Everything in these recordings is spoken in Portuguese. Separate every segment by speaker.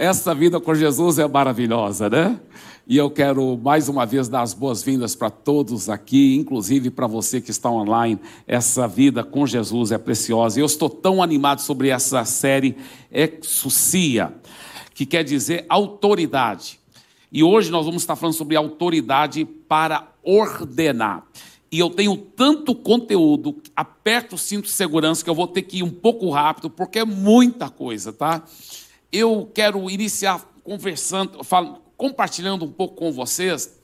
Speaker 1: Essa vida com Jesus é maravilhosa, né? E eu quero mais uma vez dar as boas-vindas para todos aqui, inclusive para você que está online. Essa vida com Jesus é preciosa. E eu estou tão animado sobre essa série Exucia, que quer dizer autoridade. E hoje nós vamos estar falando sobre autoridade para ordenar. E eu tenho tanto conteúdo, aperto o cinto de segurança que eu vou ter que ir um pouco rápido, porque é muita coisa, tá? Eu quero iniciar conversando, falando compartilhando um pouco com vocês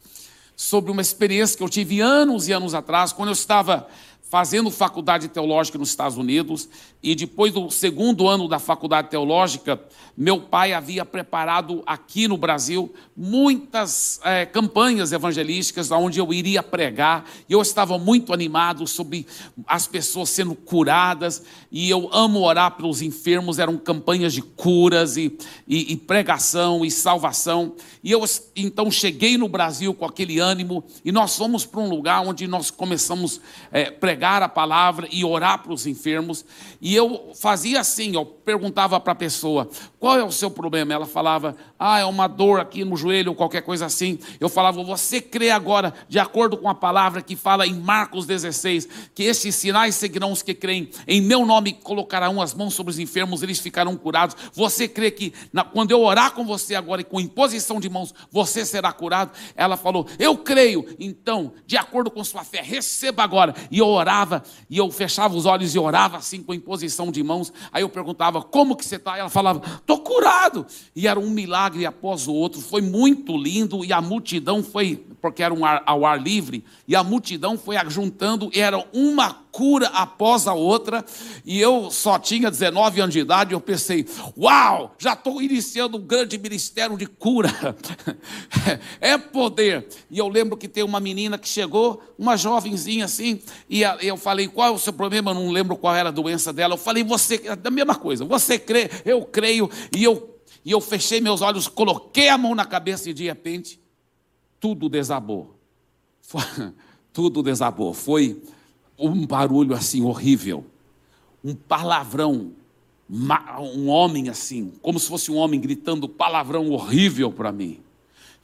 Speaker 1: sobre uma experiência que eu tive anos e anos atrás, quando eu estava fazendo faculdade teológica nos Estados Unidos, e depois do segundo ano da faculdade teológica, meu pai havia preparado aqui no Brasil muitas é, campanhas evangelísticas onde eu iria pregar, e eu estava muito animado sobre as pessoas sendo curadas, e eu amo orar pelos enfermos, eram campanhas de curas e, e, e pregação e salvação, e eu então cheguei no Brasil com aquele ânimo, e nós fomos para um lugar onde nós começamos a é, pregar a palavra e orar para os enfermos, e eu fazia assim, eu perguntava para a pessoa, qual é o seu problema? Ela falava, ah, é uma dor aqui no joelho ou qualquer coisa assim. Eu falava, você crê agora, de acordo com a palavra que fala em Marcos 16, que estes sinais seguirão os que creem, em meu nome colocarão as mãos sobre os enfermos, eles ficarão curados. Você crê que na, quando eu orar com você agora e com imposição de mãos, você será curado? Ela falou, eu creio. Então, de acordo com sua fé, receba agora. E eu orava, e eu fechava os olhos e orava assim com imposição de mãos. Aí eu perguntava, como que você está? Ela falava, estou curado. E era um milagre após o outro. Foi muito lindo e a multidão foi, porque era um ar, ao ar livre, e a multidão foi ajuntando, era uma cura após a outra, e eu só tinha 19 anos de idade, eu pensei, uau, já estou iniciando um grande ministério de cura, é poder. E eu lembro que tem uma menina que chegou, uma jovenzinha assim, e eu falei, qual é o seu problema? Eu não lembro qual era a doença dela. Eu falei, você, da mesma coisa, você crê, eu creio, e eu, e eu fechei meus olhos, coloquei a mão na cabeça e de repente, tudo desabou. tudo desabou. Foi um barulho assim horrível, um palavrão, um homem assim, como se fosse um homem gritando palavrão horrível para mim.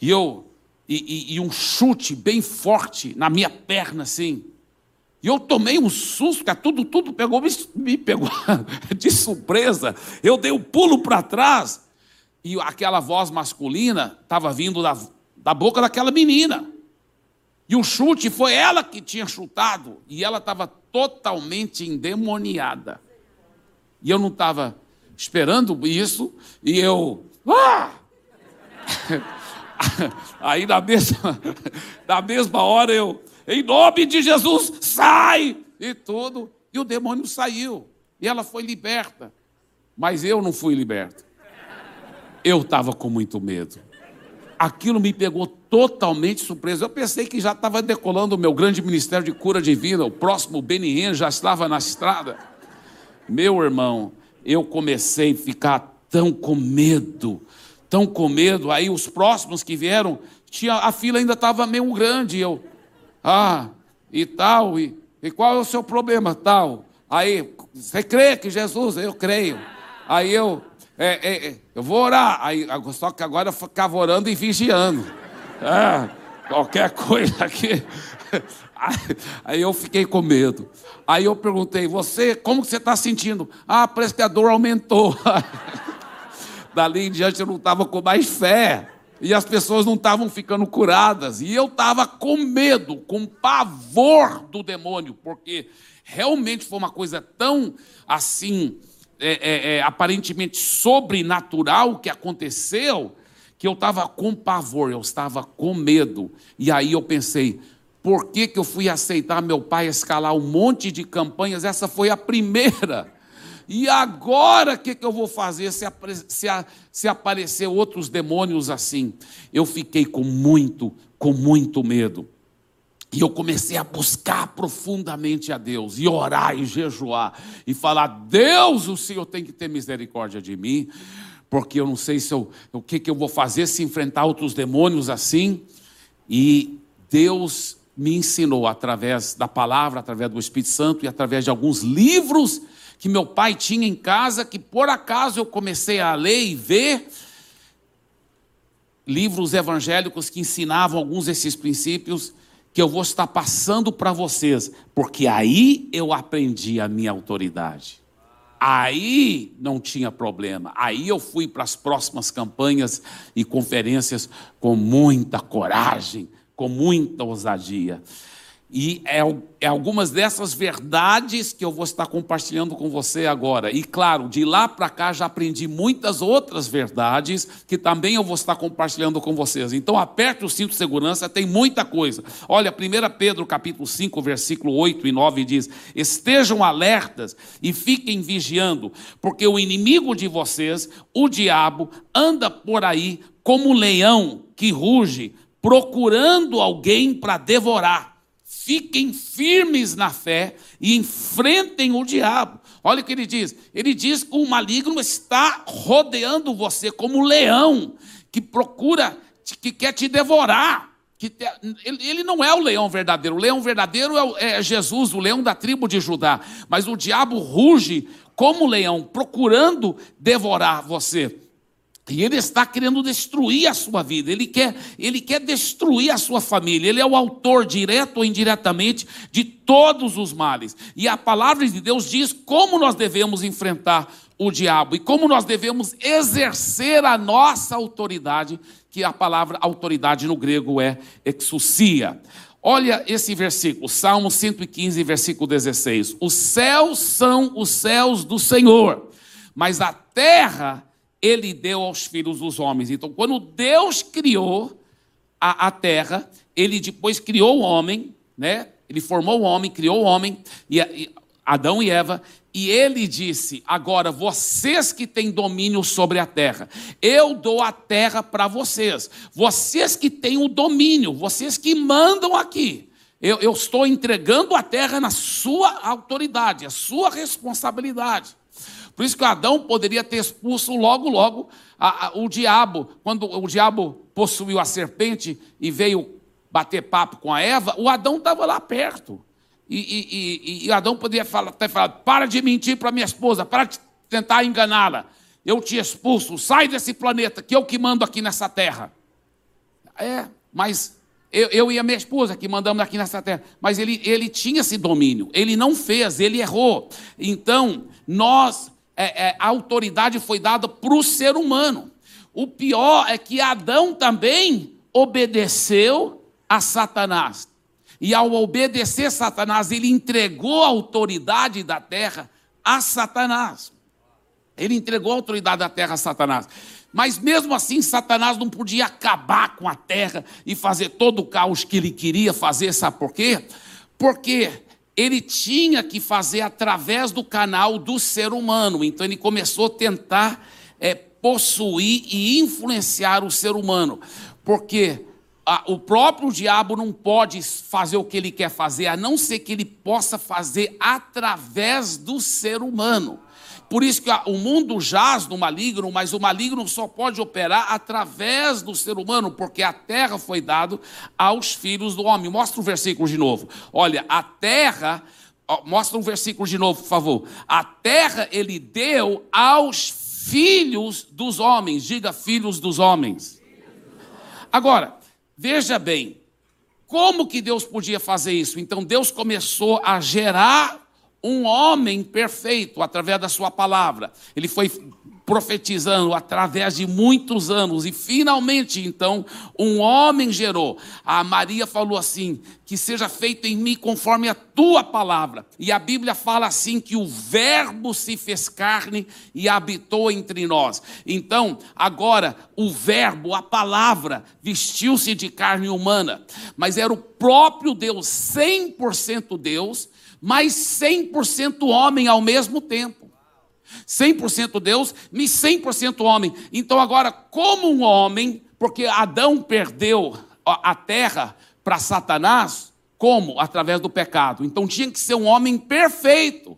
Speaker 1: E eu e, e, e, um chute bem forte na minha perna assim. E eu tomei um susto, que tudo, tudo pegou, me, me pegou de surpresa. Eu dei um pulo para trás e aquela voz masculina estava vindo da, da boca daquela menina. E o chute foi ela que tinha chutado. E ela estava totalmente endemoniada. E eu não estava esperando isso. E eu. Ah! Aí na mesma, na mesma hora eu, em nome de Jesus, sai! E tudo. E o demônio saiu. E ela foi liberta. Mas eu não fui liberto. Eu estava com muito medo aquilo me pegou totalmente surpreso. Eu pensei que já estava decolando o meu grande ministério de cura divina, o próximo Benihene já estava na estrada. Meu irmão, eu comecei a ficar tão com medo, tão com medo. Aí os próximos que vieram, tinha, a fila ainda estava meio grande. Eu, ah, e tal, e, e qual é o seu problema? Tal. Aí, você crê que Jesus? Eu creio. Aí eu, é, é, é, eu vou orar. Aí, só que agora eu ficava orando e vigiando. É, qualquer coisa aqui. Aí eu fiquei com medo. Aí eu perguntei, você, como que você está sentindo? Ah, parece que a dor aumentou. Dali em diante eu não estava com mais fé. E as pessoas não estavam ficando curadas. E eu estava com medo, com pavor do demônio, porque realmente foi uma coisa tão assim é, é, é, aparentemente sobrenatural que aconteceu, que eu estava com pavor, eu estava com medo. E aí eu pensei, por que, que eu fui aceitar meu pai escalar um monte de campanhas? Essa foi a primeira. E agora o que, que eu vou fazer se, se, se aparecer outros demônios assim? Eu fiquei com muito, com muito medo. E eu comecei a buscar profundamente a Deus, e orar e jejuar, e falar: Deus, o Senhor tem que ter misericórdia de mim, porque eu não sei se eu, o que, que eu vou fazer se enfrentar outros demônios assim. E Deus me ensinou através da palavra, através do Espírito Santo e através de alguns livros que meu pai tinha em casa, que por acaso eu comecei a ler e ver, livros evangélicos que ensinavam alguns desses princípios que eu vou estar passando para vocês, porque aí eu aprendi a minha autoridade. Aí não tinha problema. Aí eu fui para as próximas campanhas e conferências com muita coragem, com muita ousadia. E é, é, algumas dessas verdades que eu vou estar compartilhando com você agora. E claro, de lá para cá já aprendi muitas outras verdades que também eu vou estar compartilhando com vocês. Então aperte o cinto de segurança, tem muita coisa. Olha, 1 Pedro capítulo 5, versículo 8 e 9 diz: Estejam alertas e fiquem vigiando, porque o inimigo de vocês, o diabo, anda por aí como um leão que ruge, procurando alguém para devorar fiquem firmes na fé e enfrentem o diabo. Olha o que ele diz: ele diz que o maligno está rodeando você como um leão que procura, que quer te devorar. Ele, não é o leão verdadeiro, o leão verdadeiro é, é Jesus, o leão da tribo de Judá. Mas o diabo ruge como leão, procurando devorar você. E ele está querendo destruir a sua vida, ele quer, ele quer destruir a sua família. Ele é o autor, direto ou indiretamente, de todos os males. E a palavra de Deus diz como nós devemos enfrentar o diabo e como nós devemos exercer a nossa autoridade, que a palavra autoridade no grego é exousia. Olha esse versículo, Salmo 115, versículo 16. Os céus são os céus do Senhor, mas a terra ele deu aos filhos dos homens. Então, quando Deus criou a, a terra, ele depois criou o homem, né? Ele formou o homem, criou o homem, e, e Adão e Eva, e ele disse: Agora, vocês que têm domínio sobre a terra, eu dou a terra para vocês. Vocês que têm o domínio, vocês que mandam aqui. Eu, eu estou entregando a terra na sua autoridade, a sua responsabilidade. Por isso que Adão poderia ter expulso logo, logo a, a, o diabo. Quando o diabo possuiu a serpente e veio bater papo com a Eva, o Adão estava lá perto. E, e, e, e Adão poderia falar, ter falado: para de mentir para minha esposa, para de tentar enganá-la. Eu te expulso, sai desse planeta, que eu que mando aqui nessa terra. É, mas eu, eu, e a minha esposa que mandamos aqui nessa terra. Mas ele, ele tinha esse domínio, ele não fez, ele errou. Então, nós é, é, a autoridade foi dada para o ser humano. O pior é que Adão também obedeceu a Satanás. E ao obedecer Satanás, ele entregou a autoridade da terra a Satanás. Ele entregou a autoridade da terra a Satanás. Mas mesmo assim, Satanás não podia acabar com a terra e fazer todo o caos que ele queria fazer, sabe por quê? Porque ele tinha que fazer através do canal do ser humano. Então ele começou a tentar é, possuir e influenciar o ser humano, porque a, o próprio diabo não pode fazer o que ele quer fazer, a não ser que ele possa fazer através do ser humano. Por isso que o mundo jaz no maligno, mas o maligno só pode operar através do ser humano, porque a terra foi dada aos filhos do homem. Mostra o versículo de novo. Olha, a terra, mostra um versículo de novo, por favor. A terra ele deu aos filhos dos homens. Diga filhos dos homens. Agora, veja bem, como que Deus podia fazer isso? Então Deus começou a gerar um homem perfeito através da sua palavra. Ele foi profetizando através de muitos anos e finalmente então um homem gerou. A Maria falou assim: "Que seja feito em mim conforme a tua palavra". E a Bíblia fala assim que o verbo se fez carne e habitou entre nós. Então, agora o verbo, a palavra vestiu-se de carne humana, mas era o próprio Deus, 100% Deus mas 100% homem ao mesmo tempo. 100% Deus e 100% homem. Então, agora, como um homem, porque Adão perdeu a terra para Satanás, como? Através do pecado. Então, tinha que ser um homem perfeito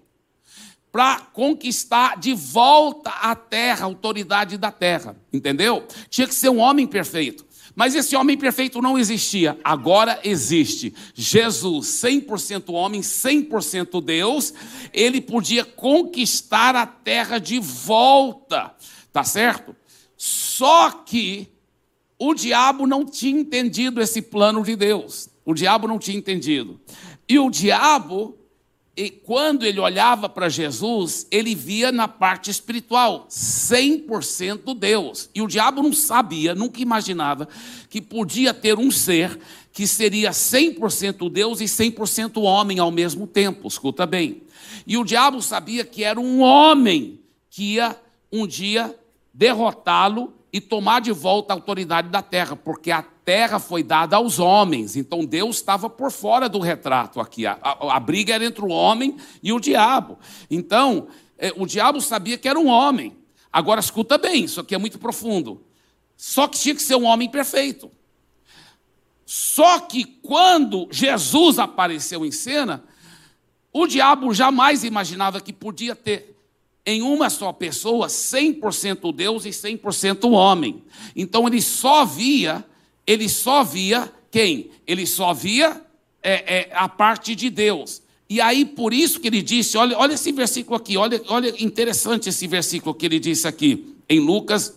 Speaker 1: para conquistar de volta a terra, a autoridade da terra. Entendeu? Tinha que ser um homem perfeito. Mas esse homem perfeito não existia, agora existe. Jesus, 100% homem, 100% Deus, ele podia conquistar a terra de volta, tá certo? Só que o diabo não tinha entendido esse plano de Deus. O diabo não tinha entendido. E o diabo, quando ele olhava para Jesus, ele via na parte espiritual 100% Deus. E o diabo não sabia, nunca imaginava que podia ter um ser que seria 100% Deus e 100% homem ao mesmo tempo. Escuta bem. E o diabo sabia que era um homem que ia um dia derrotá-lo e tomar de volta a autoridade da terra, porque a terra foi dada aos homens, então Deus estava por fora do retrato aqui. A, a, a briga era entre o homem e o diabo. Então, é, o diabo sabia que era um homem. Agora, escuta bem, isso aqui é muito profundo. Só que tinha que ser um homem perfeito. Só que quando Jesus apareceu em cena, o diabo jamais imaginava que podia ter em uma só pessoa 100% Deus e 100% homem. Então ele só via, ele só via quem? Ele só via é, é, a parte de Deus. E aí, por isso que ele disse, olha, olha esse versículo aqui, olha, olha interessante esse versículo que ele disse aqui, em Lucas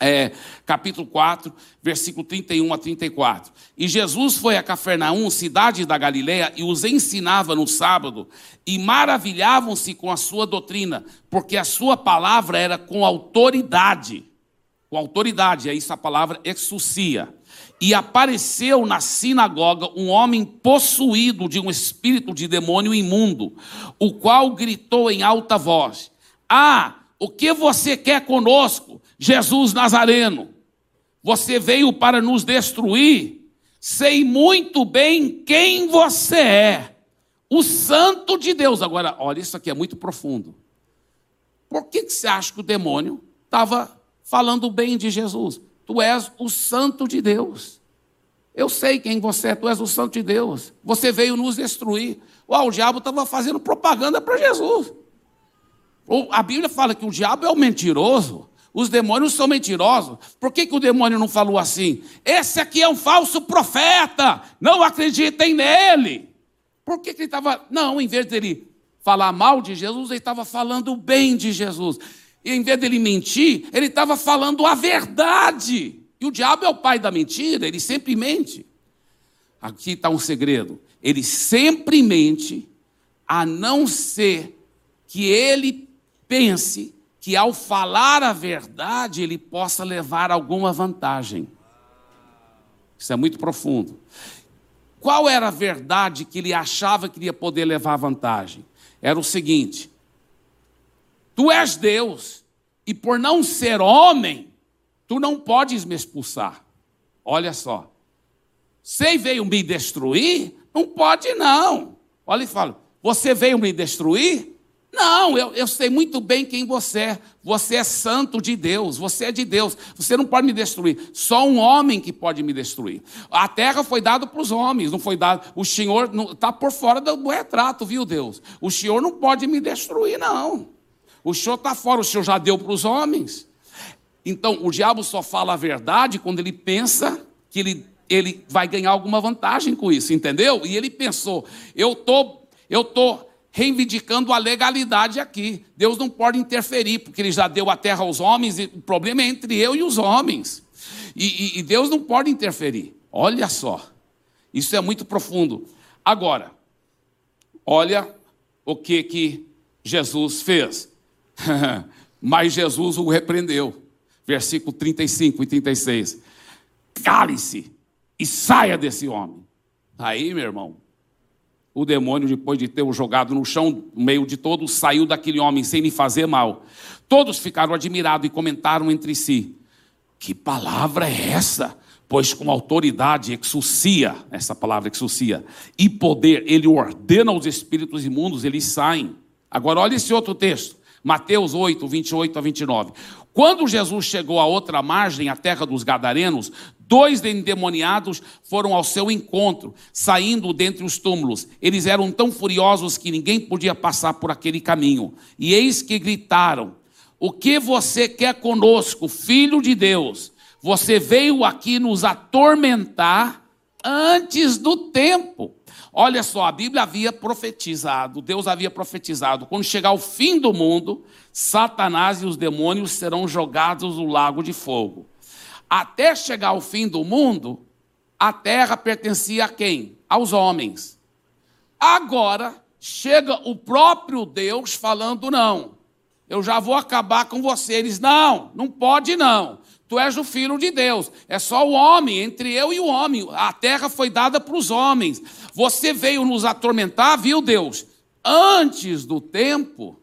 Speaker 1: é, capítulo 4, versículo 31 a 34. E Jesus foi a Cafarnaum, cidade da Galiléia, e os ensinava no sábado, e maravilhavam-se com a sua doutrina, porque a sua palavra era com autoridade. Com autoridade, é isso a palavra exucia. E apareceu na sinagoga um homem possuído de um espírito de demônio imundo, o qual gritou em alta voz: Ah, o que você quer conosco? Jesus Nazareno, você veio para nos destruir, sei muito bem quem você é, o Santo de Deus. Agora, olha, isso aqui é muito profundo. Por que, que você acha que o demônio estava falando bem de Jesus? Tu és o Santo de Deus. Eu sei quem você é, tu és o Santo de Deus. Você veio nos destruir. Uau, o diabo estava fazendo propaganda para Jesus. A Bíblia fala que o diabo é o mentiroso. Os demônios são mentirosos. Por que, que o demônio não falou assim? Esse aqui é um falso profeta, não acreditem nele. Por que, que ele estava. Não, em vez dele falar mal de Jesus, ele estava falando bem de Jesus. E em vez dele mentir, ele estava falando a verdade. E o diabo é o pai da mentira, ele sempre mente. Aqui está um segredo. Ele sempre mente, a não ser que ele pense que ao falar a verdade ele possa levar alguma vantagem. Isso é muito profundo. Qual era a verdade que ele achava que iria poder levar vantagem? Era o seguinte: Tu és Deus, e por não ser homem, tu não podes me expulsar. Olha só. Você veio me destruir? Não pode, não. Olha e fala: Você veio me destruir? Não, eu, eu sei muito bem quem você é. Você é santo de Deus, você é de Deus. Você não pode me destruir. Só um homem que pode me destruir. A terra foi dada para os homens, não foi dado. O Senhor está por fora do, do retrato, viu, Deus? O Senhor não pode me destruir, não. O Senhor está fora, o Senhor já deu para os homens. Então, o diabo só fala a verdade quando ele pensa que ele, ele vai ganhar alguma vantagem com isso, entendeu? E ele pensou: eu tô, eu tô reivindicando a legalidade aqui. Deus não pode interferir, porque Ele já deu a terra aos homens, e o problema é entre eu e os homens. E, e, e Deus não pode interferir. Olha só, isso é muito profundo. Agora, olha o que, que Jesus fez. Mas Jesus o repreendeu. Versículo 35 e 36. Cale-se e saia desse homem. Aí, meu irmão, o demônio, depois de ter o jogado no chão, no meio de todos, saiu daquele homem sem lhe fazer mal. Todos ficaram admirados e comentaram entre si: Que palavra é essa? Pois com autoridade exucia, essa palavra exucia, e poder, ele ordena aos espíritos imundos, eles saem. Agora, olha esse outro texto, Mateus 8, 28 a 29. Quando Jesus chegou à outra margem, a terra dos Gadarenos, Dois endemoniados foram ao seu encontro, saindo dentre os túmulos. Eles eram tão furiosos que ninguém podia passar por aquele caminho. E eis que gritaram: O que você quer conosco, filho de Deus? Você veio aqui nos atormentar antes do tempo. Olha só, a Bíblia havia profetizado, Deus havia profetizado, quando chegar o fim do mundo, Satanás e os demônios serão jogados no lago de fogo. Até chegar ao fim do mundo, a terra pertencia a quem? Aos homens. Agora chega o próprio Deus falando: não, eu já vou acabar com você. Eles, não, não pode não. Tu és o filho de Deus. É só o homem, entre eu e o homem. A terra foi dada para os homens. Você veio nos atormentar, viu, Deus? Antes do tempo,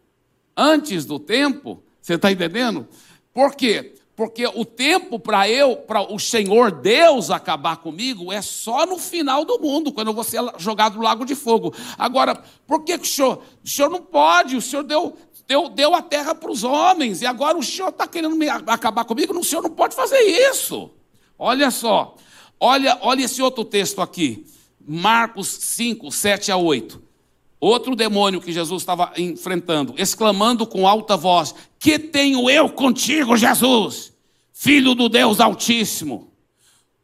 Speaker 1: antes do tempo, você está entendendo? Por quê? Porque o tempo para eu, para o Senhor Deus acabar comigo é só no final do mundo, quando eu vou ser jogado no lago de fogo. Agora, por que, que o senhor, o senhor não pode? O senhor deu, deu, deu a terra para os homens, e agora o senhor está querendo me acabar comigo? O senhor não pode fazer isso. Olha só, olha, olha esse outro texto aqui, Marcos 5, 7 a 8. Outro demônio que Jesus estava enfrentando, exclamando com alta voz: Que tenho eu contigo, Jesus, filho do Deus Altíssimo?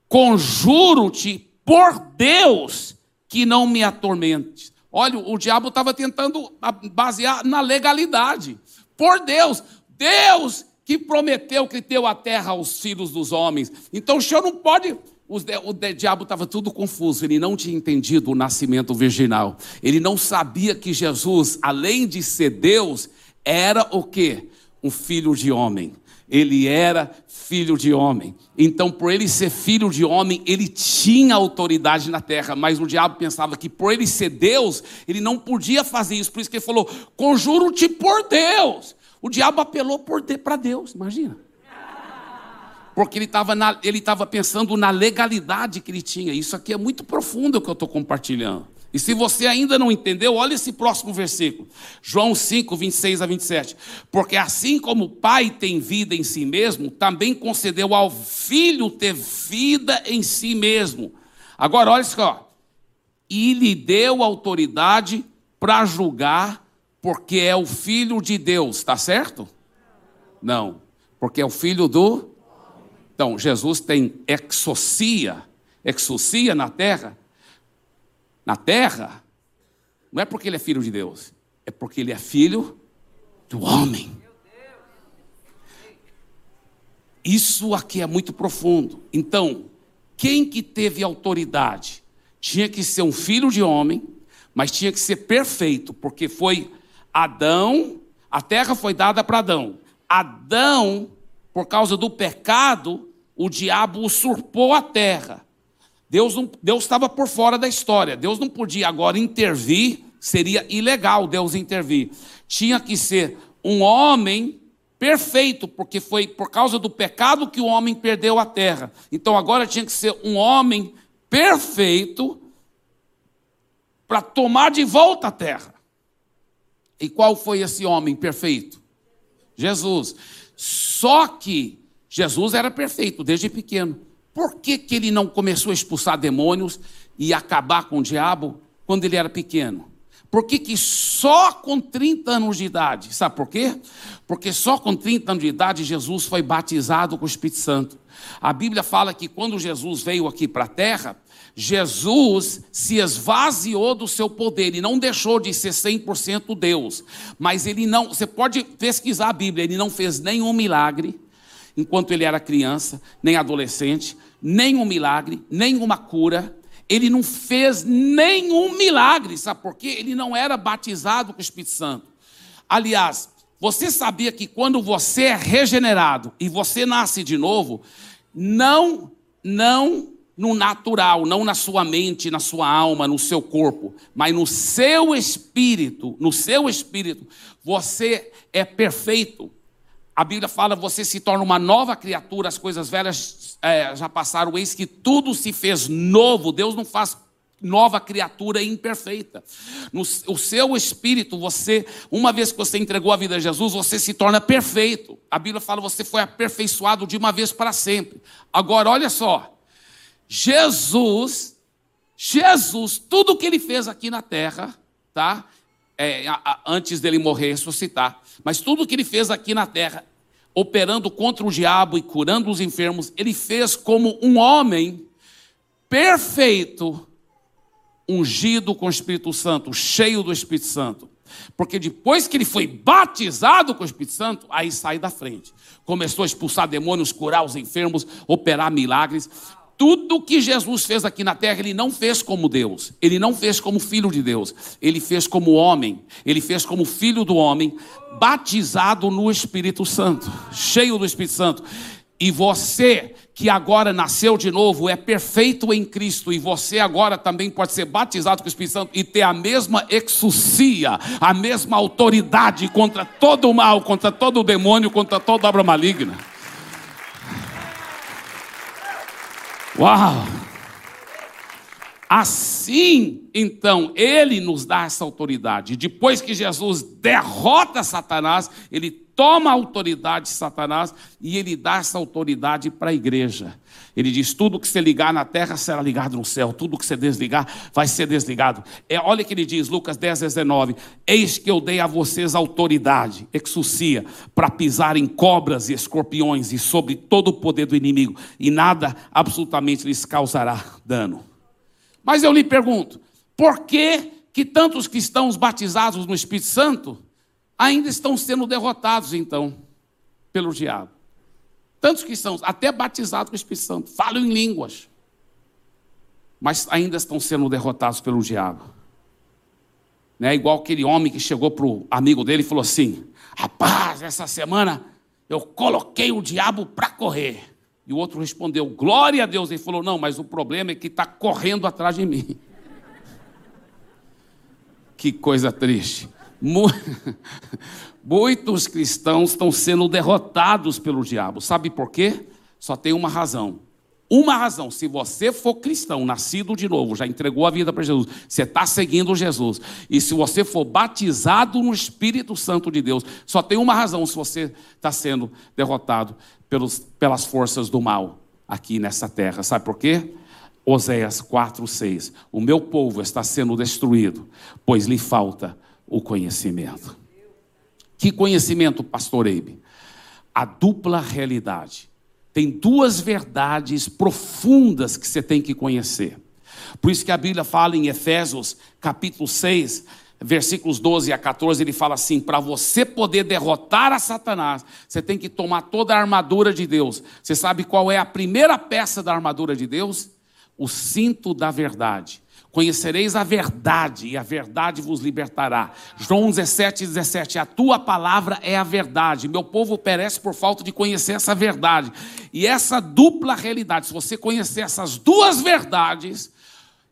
Speaker 1: Conjuro-te por Deus que não me atormentes. Olha, o diabo estava tentando basear na legalidade. Por Deus, Deus que prometeu que deu a terra aos filhos dos homens. Então o senhor não pode o, diabo estava tudo confuso, ele não tinha entendido o nascimento virginal. Ele não sabia que Jesus, além de ser Deus, era o quê? Um filho de homem. Ele era filho de homem. Então, por ele ser filho de homem, ele tinha autoridade na terra, mas o diabo pensava que por ele ser Deus, ele não podia fazer isso. Por isso que ele falou: "Conjuro-te por Deus". O diabo apelou para Deus, imagina porque ele estava ele pensando na legalidade que ele tinha. Isso aqui é muito profundo o que eu estou compartilhando. E se você ainda não entendeu, olha esse próximo versículo. João 5, 26 a 27. Porque assim como o Pai tem vida em si mesmo, também concedeu ao Filho ter vida em si mesmo. Agora, olha só. E lhe deu autoridade para julgar, porque é o Filho de Deus, está certo? Não, porque é o Filho do então, Jesus tem exocia, exocia na terra. Na terra, não é porque ele é filho de Deus, é porque ele é filho do homem. Isso aqui é muito profundo. Então, quem que teve autoridade? Tinha que ser um filho de homem, mas tinha que ser perfeito, porque foi Adão, a terra foi dada para Adão. Adão, por causa do pecado, o diabo usurpou a terra. Deus, estava por fora da história. Deus não podia agora intervir, seria ilegal Deus intervir. Tinha que ser um homem perfeito, porque foi por causa do pecado que o homem perdeu a terra. Então agora tinha que ser um homem perfeito para tomar de volta a terra. E qual foi esse homem perfeito? Jesus. Só que Jesus era perfeito desde pequeno. Por que, que ele não começou a expulsar demônios e acabar com o diabo quando ele era pequeno? Por que, que só com 30 anos de idade? Sabe por quê? Porque só com 30 anos de idade Jesus foi batizado com o Espírito Santo. A Bíblia fala que quando Jesus veio aqui para a terra, Jesus se esvaziou do seu poder, ele não deixou de ser 100% Deus, mas ele não, você pode pesquisar a Bíblia, ele não fez nenhum milagre, enquanto ele era criança, nem adolescente, nenhum milagre, nenhuma cura. Ele não fez nenhum milagre, sabe por quê? Ele não era batizado com o Espírito Santo. Aliás, você sabia que quando você é regenerado e você nasce de novo, não, não no natural, não na sua mente, na sua alma, no seu corpo, mas no seu espírito, no seu espírito, você é perfeito. A Bíblia fala: você se torna uma nova criatura, as coisas velhas é, já passaram, eis que tudo se fez novo. Deus não faz nova criatura imperfeita. No o seu espírito, você, uma vez que você entregou a vida a Jesus, você se torna perfeito. A Bíblia fala: você foi aperfeiçoado de uma vez para sempre. Agora, olha só. Jesus, Jesus, tudo que ele fez aqui na terra, tá? É, a, a, antes dele morrer e ressuscitar, mas tudo que ele fez aqui na terra, operando contra o diabo e curando os enfermos, ele fez como um homem perfeito, ungido com o Espírito Santo, cheio do Espírito Santo. Porque depois que ele foi batizado com o Espírito Santo, aí sai da frente. Começou a expulsar demônios, curar os enfermos, operar milagres. Tudo que Jesus fez aqui na terra, ele não fez como Deus, ele não fez como filho de Deus, ele fez como homem, ele fez como filho do homem, batizado no Espírito Santo, cheio do Espírito Santo. E você que agora nasceu de novo é perfeito em Cristo, e você agora também pode ser batizado com o Espírito Santo e ter a mesma exucia, a mesma autoridade contra todo o mal, contra todo o demônio, contra toda obra maligna. Uau! Assim, então, ele nos dá essa autoridade. Depois que Jesus derrota Satanás, ele toma a autoridade de Satanás e ele dá essa autoridade para a igreja. Ele diz: tudo que você ligar na terra será ligado no céu, tudo que você desligar vai ser desligado. É, olha o que ele diz, Lucas 10, 19: Eis que eu dei a vocês autoridade, exucia, para pisar em cobras e escorpiões e sobre todo o poder do inimigo, e nada absolutamente lhes causará dano. Mas eu lhe pergunto, por que, que tantos cristãos batizados no Espírito Santo ainda estão sendo derrotados, então, pelo diabo? Tantos cristãos, até batizados com o Espírito Santo, falam em línguas, mas ainda estão sendo derrotados pelo diabo. Né? Igual aquele homem que chegou para o amigo dele e falou assim: Rapaz, essa semana eu coloquei o diabo para correr. E o outro respondeu: Glória a Deus. Ele falou: Não, mas o problema é que está correndo atrás de mim. Que coisa triste. Muitos cristãos estão sendo derrotados pelo diabo. Sabe por quê? Só tem uma razão. Uma razão, se você for cristão, nascido de novo, já entregou a vida para Jesus, você está seguindo Jesus, e se você for batizado no Espírito Santo de Deus, só tem uma razão se você está sendo derrotado pelos, pelas forças do mal aqui nessa terra. Sabe por quê? Oséias 4, 6. O meu povo está sendo destruído, pois lhe falta o conhecimento. Que conhecimento, pastor Eibe? A dupla realidade. Tem duas verdades profundas que você tem que conhecer. Por isso que a Bíblia fala em Efésios, capítulo 6, versículos 12 a 14, ele fala assim: para você poder derrotar a Satanás, você tem que tomar toda a armadura de Deus. Você sabe qual é a primeira peça da armadura de Deus? O cinto da verdade. Conhecereis a verdade, e a verdade vos libertará. João 17, 17. A tua palavra é a verdade. Meu povo perece por falta de conhecer essa verdade. E essa dupla realidade, se você conhecer essas duas verdades,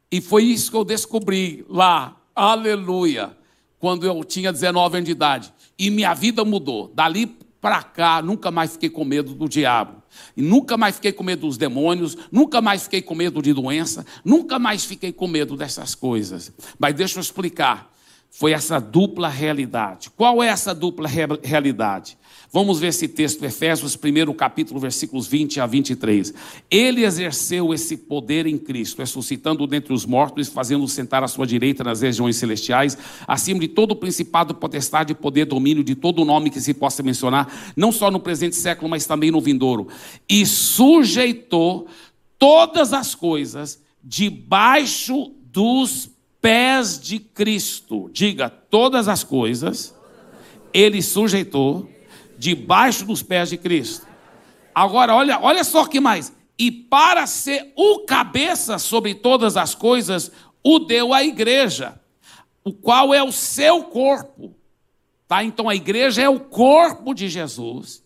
Speaker 1: e foi isso que eu descobri lá aleluia, quando eu tinha 19 anos de idade. E minha vida mudou. Dali para cá, nunca mais fiquei com medo do diabo. E nunca mais fiquei com medo dos demônios, nunca mais fiquei com medo de doença, nunca mais fiquei com medo dessas coisas. Mas deixa eu explicar. Foi essa dupla realidade. Qual é essa dupla realidade? Vamos ver esse texto, Efésios 1, capítulo, versículos 20 a 23. Ele exerceu esse poder em Cristo, ressuscitando dentre os mortos e fazendo sentar à sua direita nas regiões celestiais, acima de todo o principado, potestade, poder, domínio, de todo nome que se possa mencionar, não só no presente século, mas também no vindouro. E sujeitou todas as coisas debaixo dos pés de Cristo. Diga, todas as coisas ele sujeitou debaixo dos pés de Cristo. Agora, olha, olha só que mais. E para ser o cabeça sobre todas as coisas, o deu à igreja, o qual é o seu corpo. Tá? Então a igreja é o corpo de Jesus.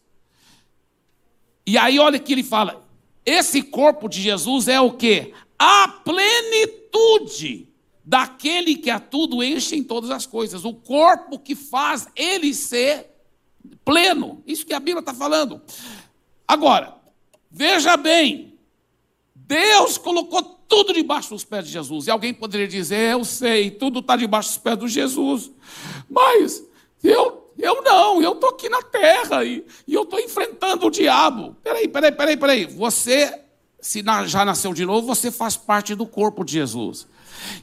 Speaker 1: E aí olha que ele fala: esse corpo de Jesus é o que? A plenitude daquele que a tudo enche em todas as coisas, o corpo que faz ele ser pleno. Isso que a Bíblia está falando. Agora, veja bem, Deus colocou tudo debaixo dos pés de Jesus. E alguém poderia dizer, eu sei, tudo está debaixo dos pés de Jesus. Mas eu, eu não, eu estou aqui na terra e, e eu estou enfrentando o diabo. Peraí, peraí, peraí, peraí. Você, se já nasceu de novo, você faz parte do corpo de Jesus.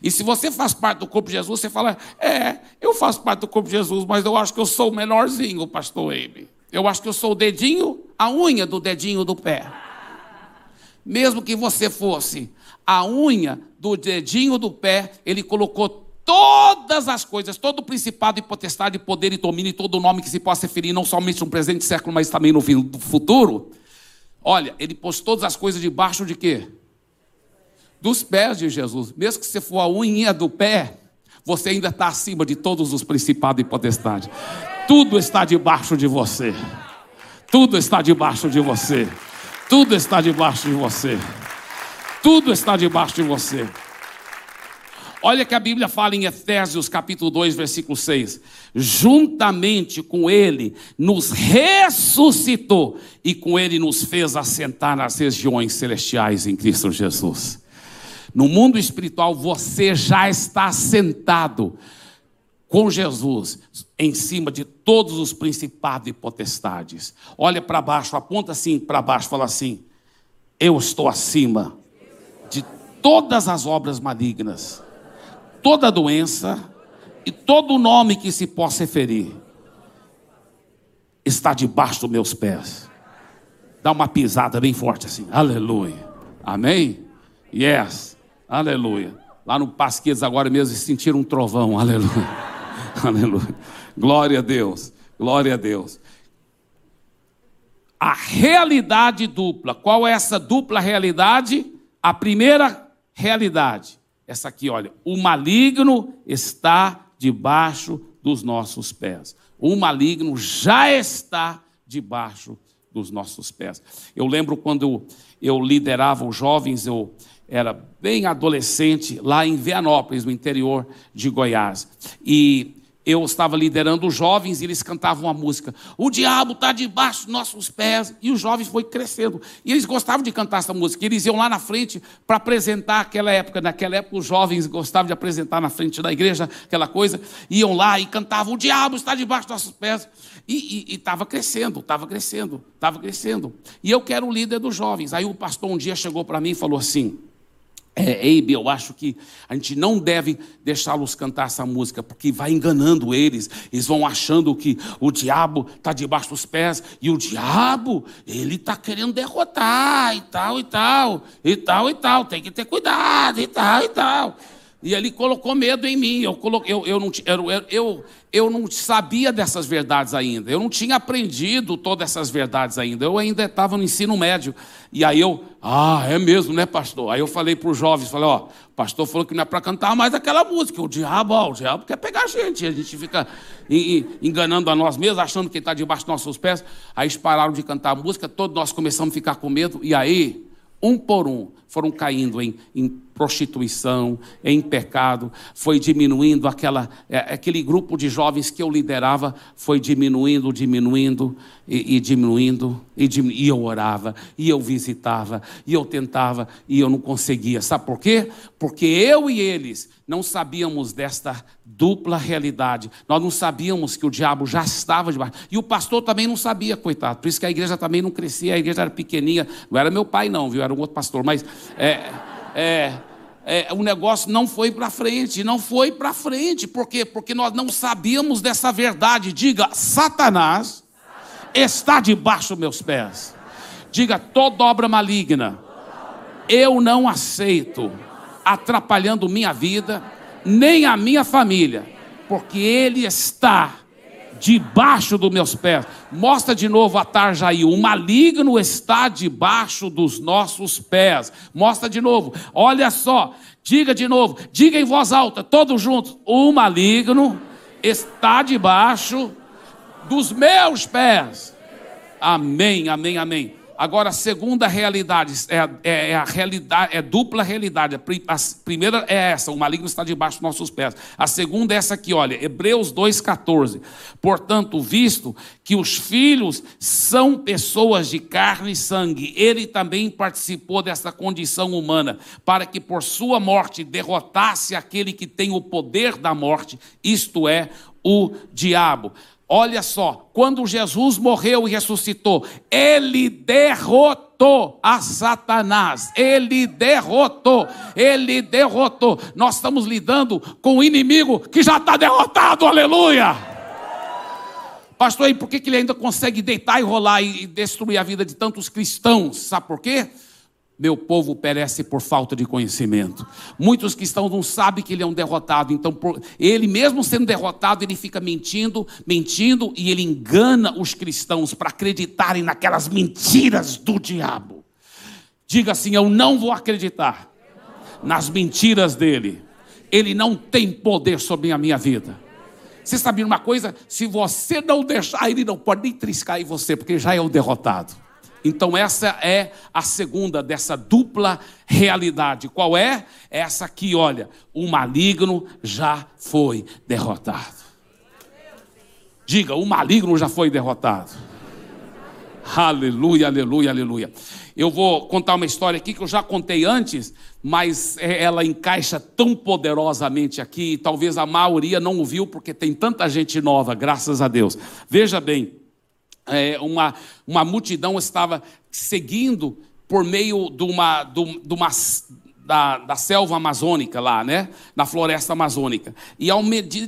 Speaker 1: E se você faz parte do corpo de Jesus, você fala: É, eu faço parte do corpo de Jesus, mas eu acho que eu sou o menorzinho, pastor Abe. Eu acho que eu sou o dedinho, a unha do dedinho do pé. Mesmo que você fosse a unha do dedinho do pé, ele colocou todas as coisas, todo principado e potestade, poder e domínio e todo nome que se possa referir, não somente no presente século, mas também no futuro. Olha, ele pôs todas as coisas debaixo de quê? Dos pés de Jesus. Mesmo que você for a unha do pé, você ainda está acima de todos os principados e potestades. Tudo está debaixo de você. Tudo está debaixo de você. Tudo está debaixo de você. Tudo está debaixo de você. Olha que a Bíblia fala em Efésios capítulo 2, versículo 6. Juntamente com ele nos ressuscitou e com ele nos fez assentar nas regiões celestiais em Cristo Jesus. No mundo espiritual você já está sentado com Jesus em cima de todos os principados e potestades. Olha para baixo, aponta assim para baixo, fala assim: Eu estou acima de todas as obras malignas toda doença e todo nome que se possa referir está debaixo dos meus pés. Dá uma pisada bem forte assim. Aleluia. Amém? Yes. Aleluia. Lá no Pasquedes agora mesmo sentiram um trovão. Aleluia. Aleluia. Glória a Deus. Glória a Deus. A realidade dupla. Qual é essa dupla realidade? A primeira realidade essa aqui, olha, o maligno está debaixo dos nossos pés. O maligno já está debaixo dos nossos pés. Eu lembro quando eu liderava os jovens, eu era bem adolescente, lá em Vianópolis, no interior de Goiás. E eu estava liderando os jovens e eles cantavam a música. O diabo está debaixo dos nossos pés. E os jovens foi crescendo. E eles gostavam de cantar essa música. Eles iam lá na frente para apresentar aquela época. Naquela época, os jovens gostavam de apresentar na frente da igreja aquela coisa. Iam lá e cantavam: O diabo está debaixo dos nossos pés. E estava crescendo, estava crescendo, estava crescendo. E eu quero o líder dos jovens. Aí o pastor um dia chegou para mim e falou assim: é, Eibe, eu acho que a gente não deve deixá-los cantar essa música, porque vai enganando eles. Eles vão achando que o diabo está debaixo dos pés, e o diabo, ele está querendo derrotar, e tal, e tal, e tal, e tal. Tem que ter cuidado, e tal, e tal. E ele colocou medo em mim. Eu, coloquei, eu, eu, não, eu, eu, eu não sabia dessas verdades ainda. Eu não tinha aprendido todas essas verdades ainda. Eu ainda estava no ensino médio. E aí eu, ah, é mesmo, né, pastor? Aí eu falei para os jovens, falei, ó, o pastor falou que não é para cantar mais aquela música. O diabo, ó, o diabo quer pegar a gente. A gente fica enganando a nós mesmos, achando que está debaixo dos nossos pés. Aí eles pararam de cantar a música, todos nós começamos a ficar com medo. E aí, um por um, foram caindo em, em prostituição, em pecado, foi diminuindo aquela, é, aquele grupo de jovens que eu liderava, foi diminuindo, diminuindo e, e diminuindo, e, e eu orava, e eu visitava, e eu tentava, e eu não conseguia. Sabe por quê? Porque eu e eles não sabíamos desta dupla realidade. Nós não sabíamos que o diabo já estava debaixo. E o pastor também não sabia, coitado. Por isso que a igreja também não crescia, a igreja era pequenininha. Não era meu pai, não, viu? Era um outro pastor. Mas é, é, é, o negócio não foi para frente, não foi para frente. Por quê? Porque nós não sabíamos dessa verdade. Diga, Satanás está debaixo dos meus pés. Diga, toda obra maligna, eu não aceito, atrapalhando minha vida, nem a minha família, porque ele está debaixo dos meus pés. Mostra de novo a tarja aí. O maligno está debaixo dos nossos pés. Mostra de novo. Olha só. Diga de novo. Diga em voz alta, todos juntos. O maligno está debaixo dos meus pés. Amém, amém, amém. Agora, a segunda realidade é, é, é, a realidade, é dupla realidade. A primeira é essa, o maligno está debaixo dos nossos pés. A segunda é essa aqui, olha, Hebreus 2,14. Portanto, visto que os filhos são pessoas de carne e sangue, ele também participou dessa condição humana, para que por sua morte derrotasse aquele que tem o poder da morte, isto é, o diabo. Olha só, quando Jesus morreu e ressuscitou, ele derrotou a Satanás. Ele derrotou, ele derrotou. Nós estamos lidando com um inimigo que já está derrotado, aleluia. Pastor, e por que ele ainda consegue deitar e rolar e destruir a vida de tantos cristãos? Sabe por quê? Meu povo perece por falta de conhecimento. Muitos cristãos não sabem que ele é um derrotado, então ele mesmo sendo derrotado, ele fica mentindo, mentindo e ele engana os cristãos para acreditarem naquelas mentiras do diabo. Diga assim: eu não vou acreditar nas mentiras dele. Ele não tem poder sobre a minha vida. Você sabia uma coisa? Se você não deixar, ele não pode nem triscar em você, porque já é o derrotado. Então, essa é a segunda dessa dupla realidade. Qual é? Essa aqui, olha: o maligno já foi derrotado. Diga, o maligno já foi derrotado. Aleluia, aleluia, aleluia. Eu vou contar uma história aqui que eu já contei antes, mas é, ela encaixa tão poderosamente aqui, talvez a maioria não ouviu, porque tem tanta gente nova, graças a Deus. Veja bem, é, uma, uma multidão estava seguindo por meio de uma, de, uma da, da, selva amazônica lá, né? Na floresta amazônica. E ao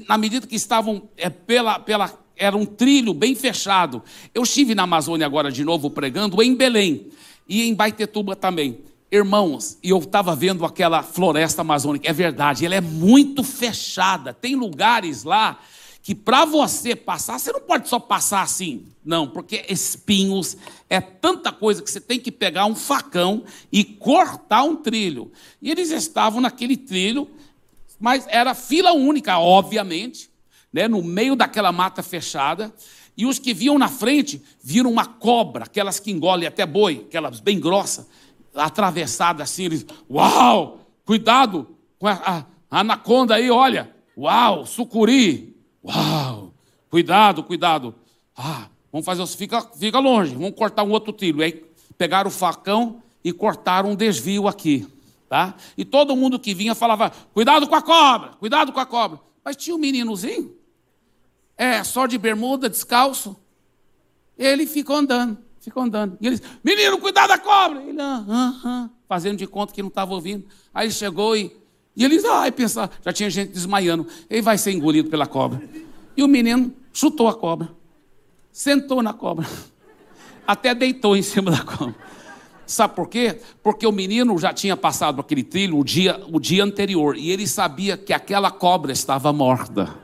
Speaker 1: na medida que estavam é, pela, pela. Era um trilho bem fechado. Eu estive na Amazônia agora de novo pregando em Belém e em Baitetuba também. Irmãos, e eu estava vendo aquela floresta amazônica, é verdade, ela é muito fechada. Tem lugares lá que para você passar, você não pode só passar assim. Não, porque espinhos é tanta coisa que você tem que pegar um facão e cortar um trilho. E eles estavam naquele trilho, mas era fila única, obviamente, né, no meio daquela mata fechada. E os que viam na frente viram uma cobra, aquelas que engolem até boi, aquelas bem grossas, atravessada assim. Eles, uau, cuidado com a, a, a anaconda aí, olha, uau, sucuri, Uau! Cuidado, cuidado. Ah, vamos fazer assim, fica, fica longe, vamos cortar um outro trilho. Aí pegaram o facão e cortaram um desvio aqui. Tá? E todo mundo que vinha falava: cuidado com a cobra, cuidado com a cobra. Mas tinha um meninozinho, é, só de bermuda, descalço. Ele ficou andando, ficou andando. E eles, menino, cuidado da cobra. Ele, ah, ah, ah, fazendo de conta que não estava ouvindo. Aí ele chegou e e eles, ai, pensar, já tinha gente desmaiando, ele vai ser engolido pela cobra. E o menino chutou a cobra, sentou na cobra, até deitou em cima da cobra. Sabe por quê? Porque o menino já tinha passado aquele trilho o dia, o dia anterior e ele sabia que aquela cobra estava morta.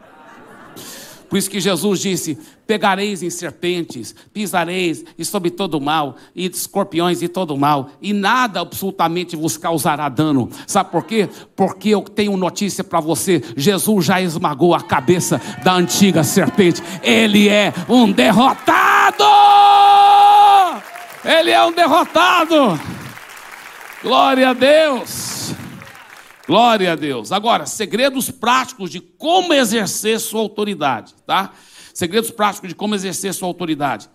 Speaker 1: Por isso que Jesus disse: pegareis em serpentes, pisareis e sobre todo mal, e escorpiões e todo mal, e nada absolutamente vos causará dano. Sabe por quê? Porque eu tenho notícia para você: Jesus já esmagou a cabeça da antiga serpente. Ele é um derrotado! Ele é um derrotado! Glória a Deus! Glória a Deus. Agora, segredos práticos de como exercer sua autoridade, tá? Segredos práticos de como exercer sua autoridade.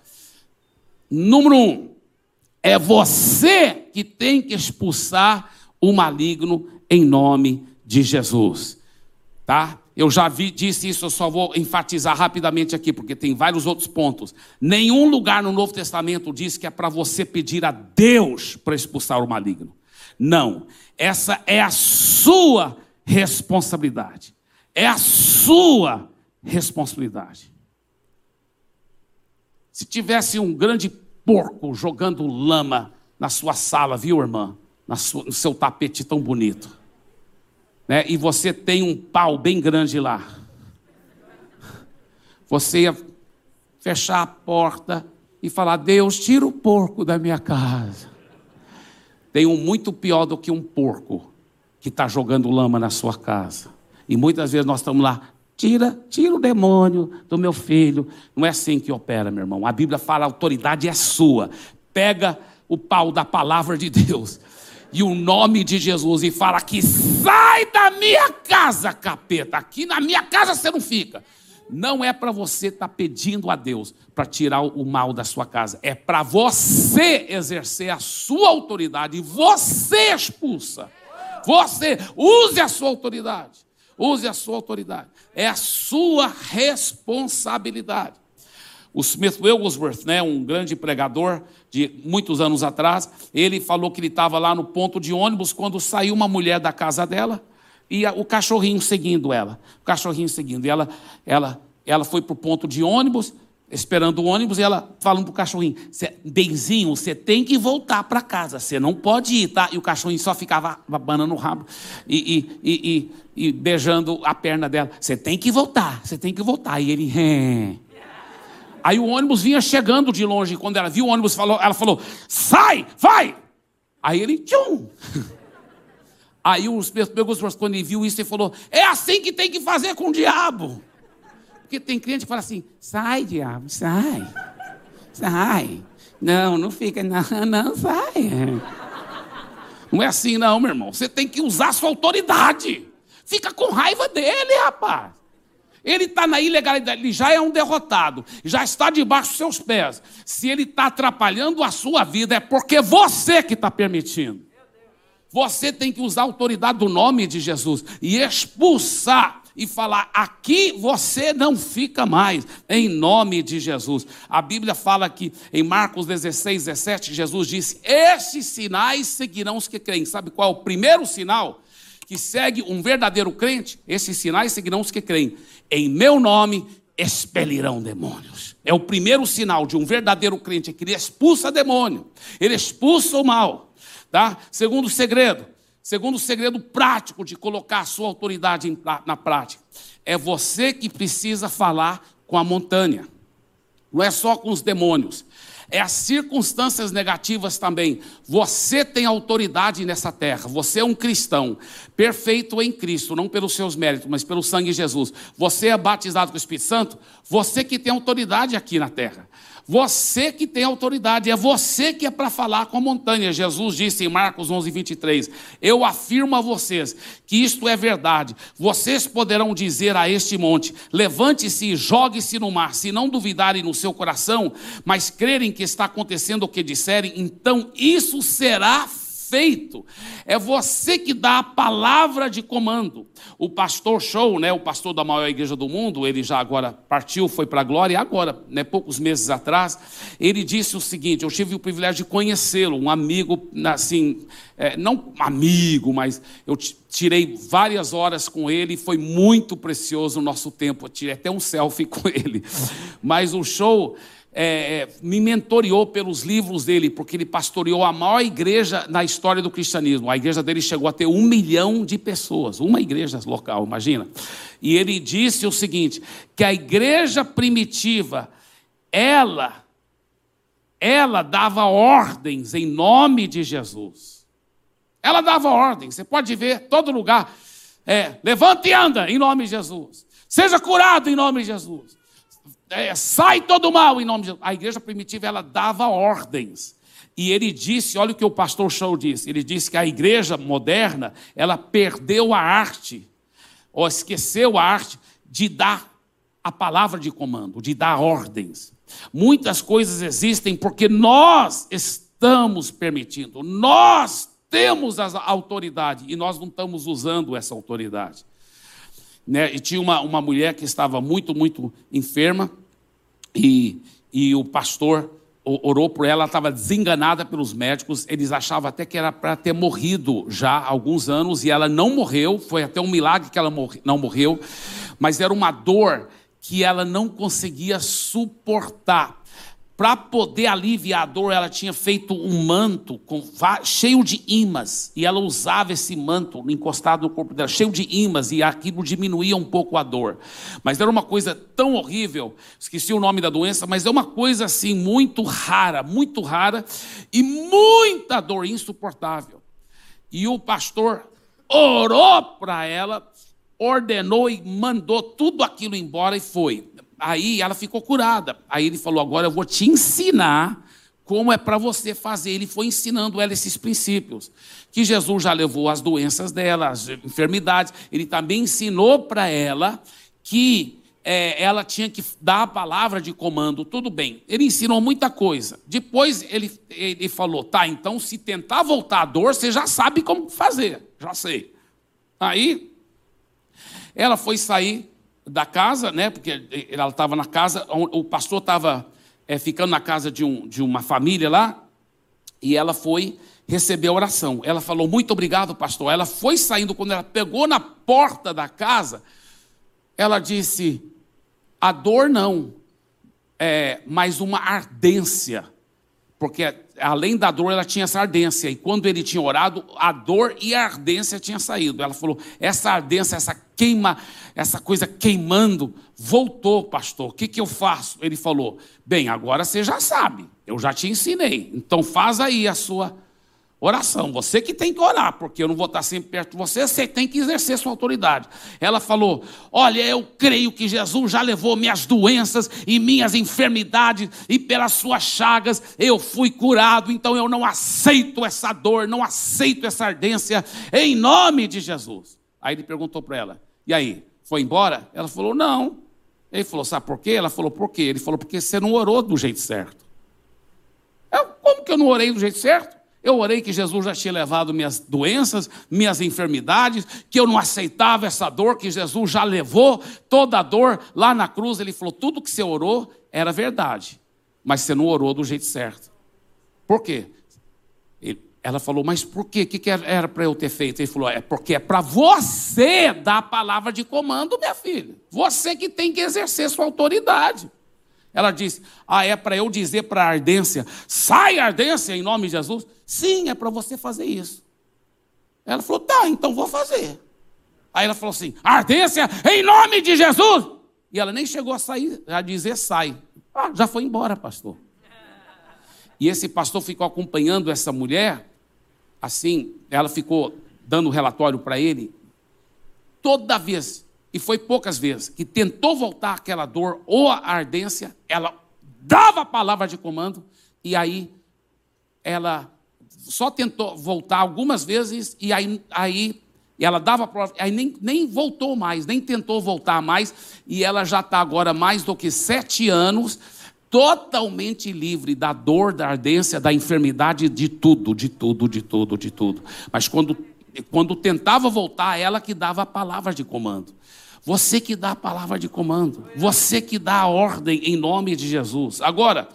Speaker 1: Número um, é você que tem que expulsar o maligno em nome de Jesus, tá? Eu já vi, disse isso, eu só vou enfatizar rapidamente aqui, porque tem vários outros pontos. Nenhum lugar no Novo Testamento diz que é para você pedir a Deus para expulsar o maligno. Não. Essa é a sua responsabilidade. É a sua responsabilidade. Se tivesse um grande porco jogando lama na sua sala, viu, irmã? Sua, no seu tapete tão bonito. Né? E você tem um pau bem grande lá. Você ia fechar a porta e falar: Deus, tira o porco da minha casa. Tem um muito pior do que um porco que está jogando lama na sua casa. E muitas vezes nós estamos lá, tira, tira o demônio do meu filho. Não é assim que opera, meu irmão. A Bíblia fala, a autoridade é sua. Pega o pau da palavra de Deus e o nome de Jesus e fala que sai da minha casa, capeta. Aqui na minha casa você não fica não é para você estar tá pedindo a Deus para tirar o mal da sua casa, é para você exercer a sua autoridade você expulsa. Você use a sua autoridade. Use a sua autoridade. É a sua responsabilidade. O Smith Wigglesworth, né, um grande pregador de muitos anos atrás, ele falou que ele estava lá no ponto de ônibus quando saiu uma mulher da casa dela e o cachorrinho seguindo ela. O cachorrinho seguindo. E ela, ela, ela foi para o ponto de ônibus esperando o ônibus, e ela falando pro cachorrinho: Benzinho, você tem que voltar para casa, você não pode ir, tá? E o cachorrinho só ficava abanando o rabo e, e, e, e beijando a perna dela: Você tem que voltar, você tem que voltar. E ele. Aí o ônibus vinha chegando de longe, quando ela viu o ônibus, falou, ela falou: Sai, vai! Aí ele, tchum! Aí os pegou quando ele viu isso, ele falou: É assim que tem que fazer com o diabo. Porque tem cliente que fala assim: sai, diabo, sai. Sai. Não, não fica, não, não, sai. Não é assim, não, meu irmão. Você tem que usar a sua autoridade. Fica com raiva dele, rapaz. Ele está na ilegalidade, ele já é um derrotado, já está debaixo dos seus pés. Se ele está atrapalhando a sua vida, é porque você que está permitindo. Você tem que usar a autoridade do nome de Jesus e expulsar e falar: aqui você não fica mais, em nome de Jesus. A Bíblia fala que em Marcos 16, 17, Jesus disse: Esses sinais seguirão os que creem. Sabe qual é o primeiro sinal que segue um verdadeiro crente? Esses sinais seguirão os que creem. Em meu nome expelirão demônios. É o primeiro sinal de um verdadeiro crente, é que ele expulsa demônio, ele expulsa o mal. Tá? Segundo segredo, Segundo segredo prático de colocar a sua autoridade na prática, é você que precisa falar com a montanha. Não é só com os demônios, é as circunstâncias negativas também. Você tem autoridade nessa terra. Você é um cristão, perfeito em Cristo, não pelos seus méritos, mas pelo sangue de Jesus. Você é batizado com o Espírito Santo, você que tem autoridade aqui na terra. Você que tem autoridade, é você que é para falar com a montanha. Jesus disse em Marcos 11, 23: Eu afirmo a vocês que isto é verdade. Vocês poderão dizer a este monte: Levante-se e jogue-se no mar. Se não duvidarem no seu coração, mas crerem que está acontecendo o que disserem, então isso será feito. É você que dá a palavra de comando. O pastor Show, né, o pastor da maior igreja do mundo, ele já agora partiu, foi para a glória, agora, né, poucos meses atrás, ele disse o seguinte: eu tive o privilégio de conhecê-lo, um amigo, assim, é, não amigo, mas eu tirei várias horas com ele, foi muito precioso o nosso tempo, eu tirei até um selfie com ele. Mas o show é, é, me mentoreou pelos livros dele, porque ele pastoreou a maior igreja na história do cristianismo. A igreja dele chegou a ter um milhão de pessoas, uma igreja local, imagina. E ele disse o seguinte: que a igreja primitiva, ela, ela dava ordens em nome de Jesus. Ela dava ordens, você pode ver todo lugar. É, levante e anda em nome de Jesus. Seja curado em nome de Jesus é, sai todo mal em nome de Jesus. A igreja primitiva ela dava ordens. E ele disse, olha o que o pastor Show disse, ele disse que a igreja moderna, ela perdeu a arte, ou esqueceu a arte de dar a palavra de comando, de dar ordens. Muitas coisas existem porque nós estamos permitindo, nós temos a autoridade e nós não estamos usando essa autoridade. Né? E tinha uma, uma mulher que estava muito, muito enferma, e, e o pastor orou por ela, ela estava desenganada pelos médicos, eles achavam até que era para ter morrido já há alguns anos, e ela não morreu, foi até um milagre que ela não morreu, mas era uma dor que ela não conseguia suportar para poder aliviar a dor, ela tinha feito um manto com, cheio de imãs, e ela usava esse manto encostado no corpo dela, cheio de imãs, e aquilo diminuía um pouco a dor. Mas era uma coisa tão horrível, esqueci o nome da doença, mas é uma coisa assim muito rara, muito rara, e muita dor insuportável. E o pastor orou para ela, ordenou e mandou tudo aquilo embora e foi. Aí ela ficou curada. Aí ele falou: Agora eu vou te ensinar como é para você fazer. Ele foi ensinando ela esses princípios. Que Jesus já levou as doenças dela, as enfermidades. Ele também ensinou para ela que é, ela tinha que dar a palavra de comando. Tudo bem. Ele ensinou muita coisa. Depois ele, ele falou: Tá, então se tentar voltar a dor, você já sabe como fazer. Já sei. Aí ela foi sair da casa, né? Porque ela estava na casa, o pastor estava é, ficando na casa de, um, de uma família lá, e ela foi receber a oração. Ela falou, muito obrigado, pastor. Ela foi saindo, quando ela pegou na porta da casa, ela disse, a dor não. é, mas uma ardência, porque além da dor ela tinha essa ardência, e quando ele tinha orado, a dor e a ardência tinha saído. Ela falou: essa ardência, essa queima, essa coisa queimando, voltou, pastor. O que, que eu faço? Ele falou: bem, agora você já sabe, eu já te ensinei, então faz aí a sua Oração, você que tem que orar, porque eu não vou estar sempre perto de você, você tem que exercer sua autoridade. Ela falou: Olha, eu creio que Jesus já levou minhas doenças e minhas enfermidades, e pelas suas chagas eu fui curado, então eu não aceito essa dor, não aceito essa ardência, em nome de Jesus. Aí ele perguntou para ela: E aí, foi embora? Ela falou: Não. Ele falou: Sabe por quê? Ela falou: Por quê? Ele falou: Porque você não orou do jeito certo. Eu, Como que eu não orei do jeito certo? Eu orei que Jesus já tinha levado minhas doenças, minhas enfermidades, que eu não aceitava essa dor, que Jesus já levou toda a dor lá na cruz. Ele falou: tudo que você orou era verdade, mas você não orou do jeito certo. Por quê? ela falou: mas por quê? O que era para eu ter feito? Ele falou: é porque é para você dar a palavra de comando, minha filha. Você que tem que exercer sua autoridade. Ela disse: Ah, é para eu dizer para a ardência, sai ardência em nome de Jesus? Sim, é para você fazer isso. Ela falou: Tá, então vou fazer. Aí ela falou assim: Ardência em nome de Jesus! E ela nem chegou a sair, a dizer sai. Ah, já foi embora, pastor. E esse pastor ficou acompanhando essa mulher, assim, ela ficou dando relatório para ele. Toda vez e foi poucas vezes, que tentou voltar aquela dor ou a ardência, ela dava a palavra de comando, e aí ela só tentou voltar algumas vezes, e aí, aí ela dava a prova, aí nem, nem voltou mais, nem tentou voltar mais, e ela já está agora mais do que sete anos, totalmente livre da dor, da ardência, da enfermidade, de tudo, de tudo, de tudo, de tudo. Mas quando, quando tentava voltar, ela que dava a palavra de comando. Você que dá a palavra de comando, você que dá a ordem em nome de Jesus. Agora,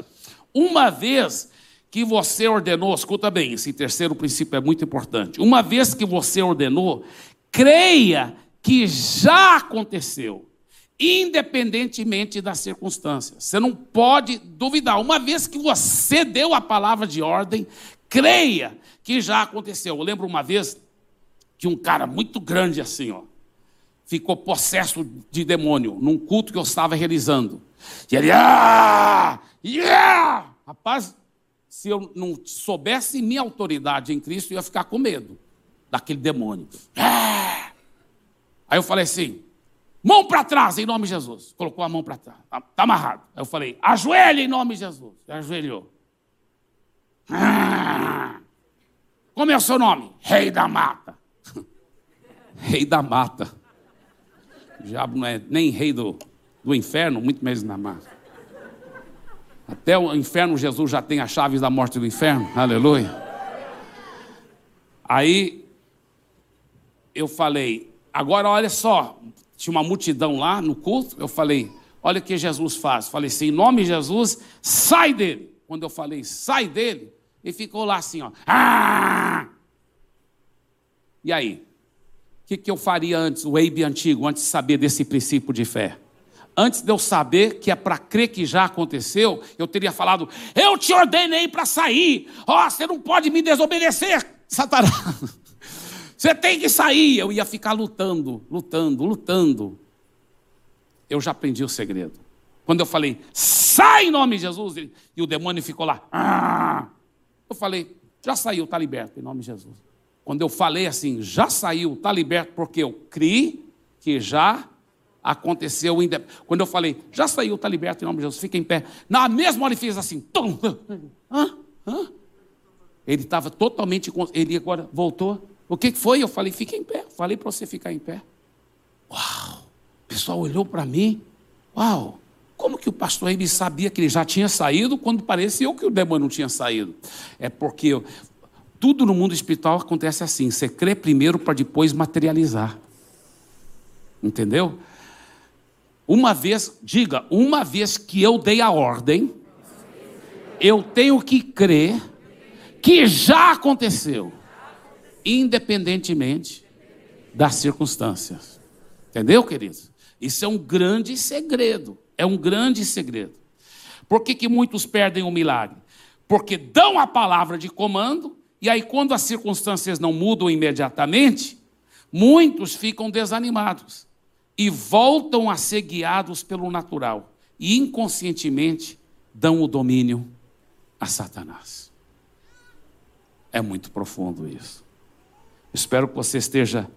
Speaker 1: uma vez que você ordenou, escuta bem, esse terceiro princípio é muito importante. Uma vez que você ordenou, creia que já aconteceu, independentemente das circunstâncias. Você não pode duvidar. Uma vez que você deu a palavra de ordem, creia que já aconteceu. Eu lembro uma vez que um cara muito grande assim, ó, ficou possesso de demônio num culto que eu estava realizando. E ele, ah, yeah! rapaz, se eu não soubesse minha autoridade em Cristo, eu ia ficar com medo daquele demônio. Ah! Aí eu falei assim, mão para trás em nome de Jesus. Colocou a mão para trás, está tá amarrado. Aí eu falei, ajoelhe em nome de Jesus. Ajoelhou. Ah! Como é o seu nome? Rei da mata. Rei da mata. O diabo não é nem rei do, do inferno, muito menos na massa. Até o inferno, Jesus já tem as chaves da morte do inferno. Aleluia. Aí eu falei, agora olha só, tinha uma multidão lá no culto, eu falei, olha o que Jesus faz. Falei assim, em nome de Jesus, sai dele. Quando eu falei, sai dele, ele ficou lá assim, ó. Ah! E aí? Que, que eu faria antes, o Eibe antigo, antes de saber desse princípio de fé? Antes de eu saber que é para crer que já aconteceu, eu teria falado: Eu te ordenei para sair, ó, oh, você não pode me desobedecer, Satanás. Você tem que sair. Eu ia ficar lutando, lutando, lutando. Eu já aprendi o segredo. Quando eu falei, sai em nome de Jesus, e o demônio ficou lá. Ah! Eu falei, já saiu, está liberto, em nome de Jesus. Quando eu falei assim, já saiu, está liberto, porque eu criei que já aconteceu. Quando eu falei, já saiu, está liberto em nome de Jesus, fica em pé. Na mesma hora ele fez assim, tum, hã? Hã? Ele estava totalmente. Ele agora voltou. O que foi? Eu falei, fica em pé. Falei para você ficar em pé. Uau! O pessoal olhou para mim. Uau! Como que o pastor ele sabia que ele já tinha saído quando parecia que o demônio não tinha saído? É porque tudo no mundo espiritual acontece assim: você crê primeiro para depois materializar. Entendeu? Uma vez, diga, uma vez que eu dei a ordem, eu tenho que crer que já aconteceu, independentemente das circunstâncias. Entendeu, queridos? Isso é um grande segredo. É um grande segredo. Por que, que muitos perdem o milagre? Porque dão a palavra de comando, e aí, quando as circunstâncias não mudam imediatamente, muitos ficam desanimados e voltam a ser guiados pelo natural, e inconscientemente dão o domínio a Satanás. É muito profundo isso. Espero que você esteja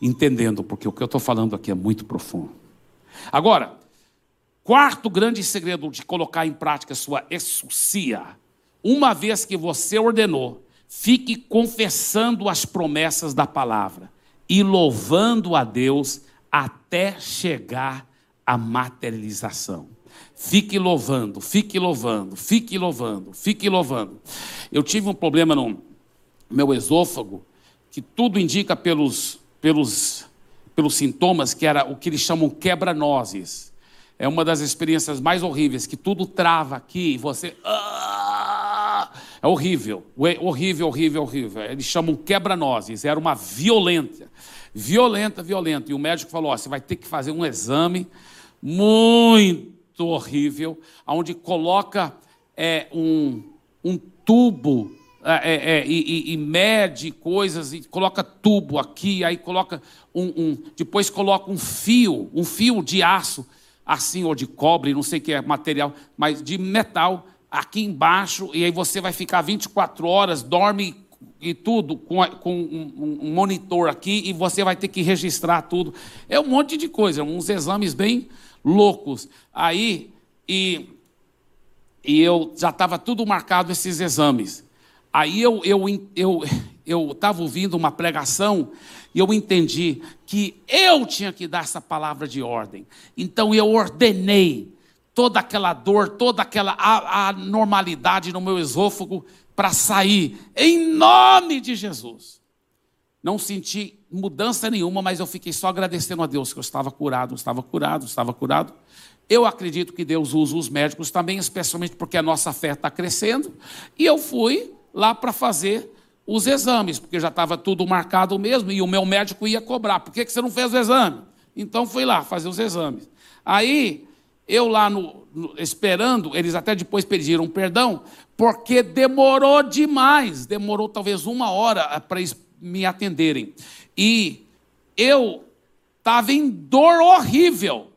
Speaker 1: entendendo, porque o que eu estou falando aqui é muito profundo. Agora, quarto grande segredo de colocar em prática sua exucia, uma vez que você ordenou, fique confessando as promessas da palavra e louvando a Deus até chegar à materialização. Fique louvando, fique louvando, fique louvando, fique louvando. Eu tive um problema no meu esôfago, que tudo indica pelos, pelos, pelos sintomas, que era o que eles chamam quebra-nozes. É uma das experiências mais horríveis, que tudo trava aqui e você. Ah! É horrível, horrível, horrível, horrível. Eles chamam quebra-nozes, era uma violenta, violenta, violenta. E o médico falou: ó, você vai ter que fazer um exame muito horrível, onde coloca é, um, um tubo é, é, é, e, e, mede coisas e coloca tubo aqui, aí coloca um, um, depois coloca um fio, um fio de aço, assim, ou de cobre, não sei que é material, mas de metal aqui embaixo, e aí você vai ficar 24 horas, dorme e tudo, com, com um, um, monitor aqui, e você vai ter que registrar tudo. É um monte de coisa, uns exames bem loucos. Aí, e, e eu já estava tudo marcado esses exames. Aí eu eu eu eu estava ouvindo uma pregação e eu entendi que eu tinha que dar essa palavra de ordem. Então eu ordenei toda aquela dor, toda aquela anormalidade no meu esôfago para sair em nome de Jesus. Não senti mudança nenhuma, mas eu fiquei só agradecendo a Deus que eu estava curado, estava curado, estava curado. Eu acredito que Deus usa os médicos também, especialmente porque a nossa fé está crescendo. E eu fui lá para fazer os exames, porque já estava tudo marcado mesmo, e o meu médico ia cobrar. Por que, que você não fez o exame? Então fui lá fazer os exames. Aí, eu lá no, no, esperando, eles até depois pediram perdão, porque demorou demais, demorou talvez uma hora para me atenderem. E eu estava em dor horrível.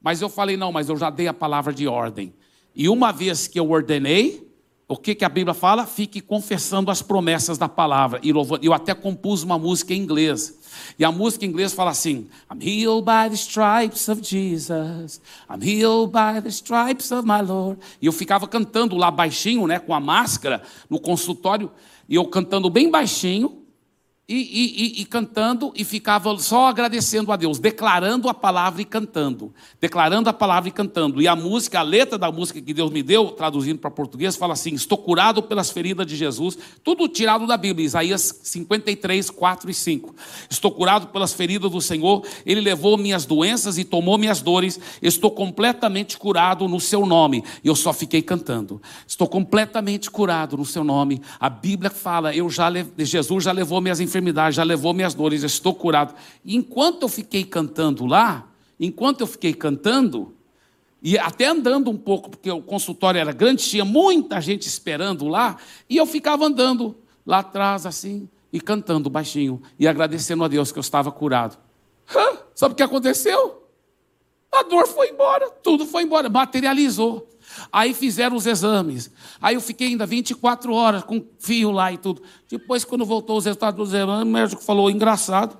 Speaker 1: Mas eu falei, não, mas eu já dei a palavra de ordem. E uma vez que eu ordenei, o que, que a Bíblia fala? Fique confessando as promessas da palavra. E. Eu até compus uma música em inglês. E a música em inglês fala assim: I'm healed by the stripes of Jesus. I'm healed by the stripes of my Lord. E eu ficava cantando lá baixinho, né, com a máscara, no consultório. E eu cantando bem baixinho e, e, e, cantando e ficava só agradecendo a Deus, declarando a palavra e cantando, declarando a palavra e cantando. E a música, a letra da música que Deus me deu, traduzindo para português, fala assim: Estou curado pelas feridas de Jesus, tudo tirado da Bíblia, Isaías 53, 4 e 5. Estou curado pelas feridas do Senhor, Ele levou minhas doenças e tomou minhas dores, estou completamente curado no Seu nome. E eu só fiquei cantando. Estou completamente curado no Seu nome. A Bíblia fala: eu já Jesus já levou minhas enfermidades já levou minhas dores, estou curado. E enquanto eu fiquei cantando lá, enquanto eu fiquei cantando, e até andando um pouco, porque o consultório era grande, tinha muita gente esperando lá, e eu ficava andando lá atrás, assim, e cantando baixinho, e agradecendo a Deus que eu estava curado. Hã? Sabe o que aconteceu? A dor foi embora, tudo foi embora, materializou. Aí fizeram os exames. Aí eu fiquei ainda 24 horas com fio lá e tudo. Depois, quando voltou os resultados dos exames, o médico falou: engraçado,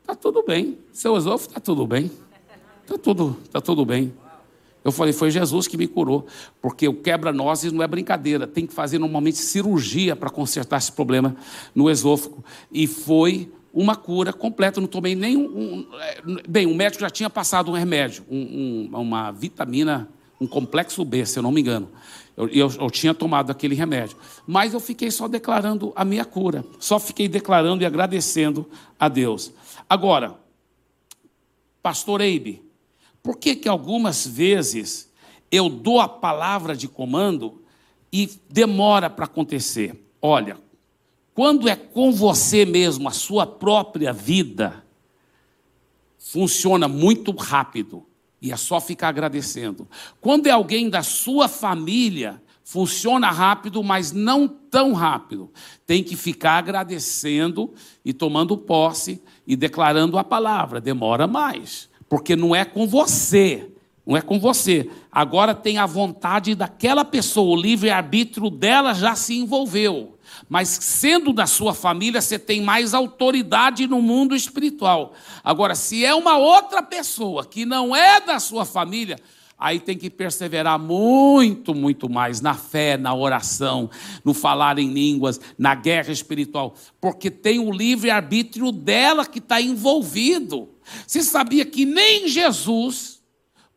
Speaker 1: está tudo bem. Seu esôfago está tudo bem. Está tudo, tá tudo bem. Eu falei, foi Jesus que me curou, porque o quebra-nozes não é brincadeira, tem que fazer normalmente cirurgia para consertar esse problema no esôfago. E foi uma cura completa, não tomei nenhum. Um, é, bem, o médico já tinha passado um remédio, um, um, uma vitamina um complexo B, se eu não me engano. Eu, eu, eu, tinha tomado aquele remédio. Mas eu fiquei só declarando a minha cura. Só fiquei declarando e agradecendo a Deus. Agora, pastor Eibe, por que que algumas vezes eu dou a palavra de comando e demora para acontecer? Olha, quando é com você mesmo, a sua própria vida, funciona muito rápido E é só ficar agradecendo. Quando é alguém da sua família, funciona rápido, mas não tão rápido. Tem que ficar agradecendo e tomando posse e declarando a palavra. Demora mais, porque não é com você. Não é com você. Agora tem a vontade daquela pessoa, o livre-arbítrio dela já se envolveu. Mas sendo da sua família, você tem mais autoridade no mundo espiritual. Agora, se é uma outra pessoa que não é da sua família, aí tem que perseverar muito, muito mais na fé, na oração, no falar em línguas, na guerra espiritual, porque tem o livre-arbítrio dela que está envolvido. Você sabia que nem Jesus